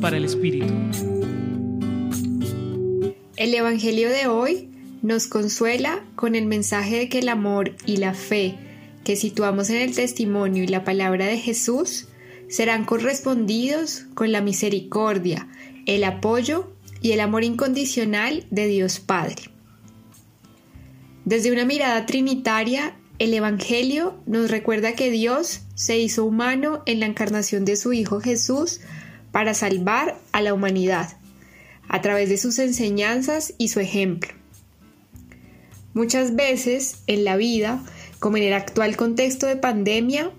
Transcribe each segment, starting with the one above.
para el Espíritu. El Evangelio de hoy nos consuela con el mensaje de que el amor y la fe que situamos en el testimonio y la palabra de Jesús serán correspondidos con la misericordia, el apoyo y el amor incondicional de Dios Padre. Desde una mirada trinitaria, el Evangelio nos recuerda que Dios se hizo humano en la encarnación de su Hijo Jesús para salvar a la humanidad, a través de sus enseñanzas y su ejemplo. Muchas veces en la vida, como en el actual contexto de pandemia,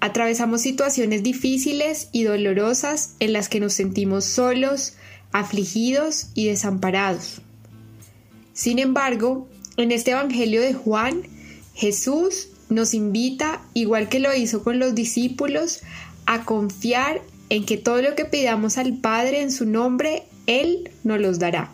Atravesamos situaciones difíciles y dolorosas en las que nos sentimos solos, afligidos y desamparados. Sin embargo, en este Evangelio de Juan, Jesús nos invita, igual que lo hizo con los discípulos, a confiar en que todo lo que pidamos al Padre en su nombre, Él nos los dará.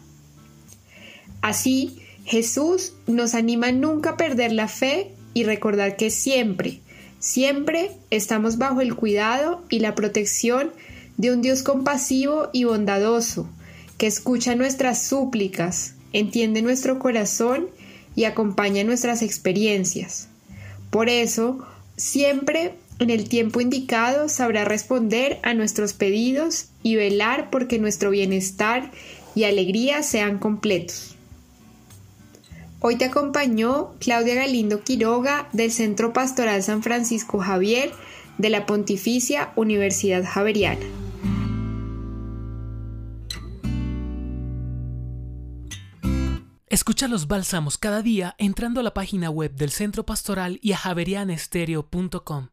Así, Jesús nos anima a nunca perder la fe y recordar que siempre, Siempre estamos bajo el cuidado y la protección de un Dios compasivo y bondadoso, que escucha nuestras súplicas, entiende nuestro corazón y acompaña nuestras experiencias. Por eso, siempre en el tiempo indicado sabrá responder a nuestros pedidos y velar porque nuestro bienestar y alegría sean completos. Hoy te acompañó Claudia Galindo Quiroga del Centro Pastoral San Francisco Javier de la Pontificia Universidad Javeriana. Escucha los bálsamos cada día entrando a la página web del Centro Pastoral y a javerianestereo.com.